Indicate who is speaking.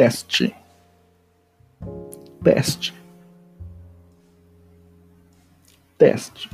Speaker 1: teste, teste, teste.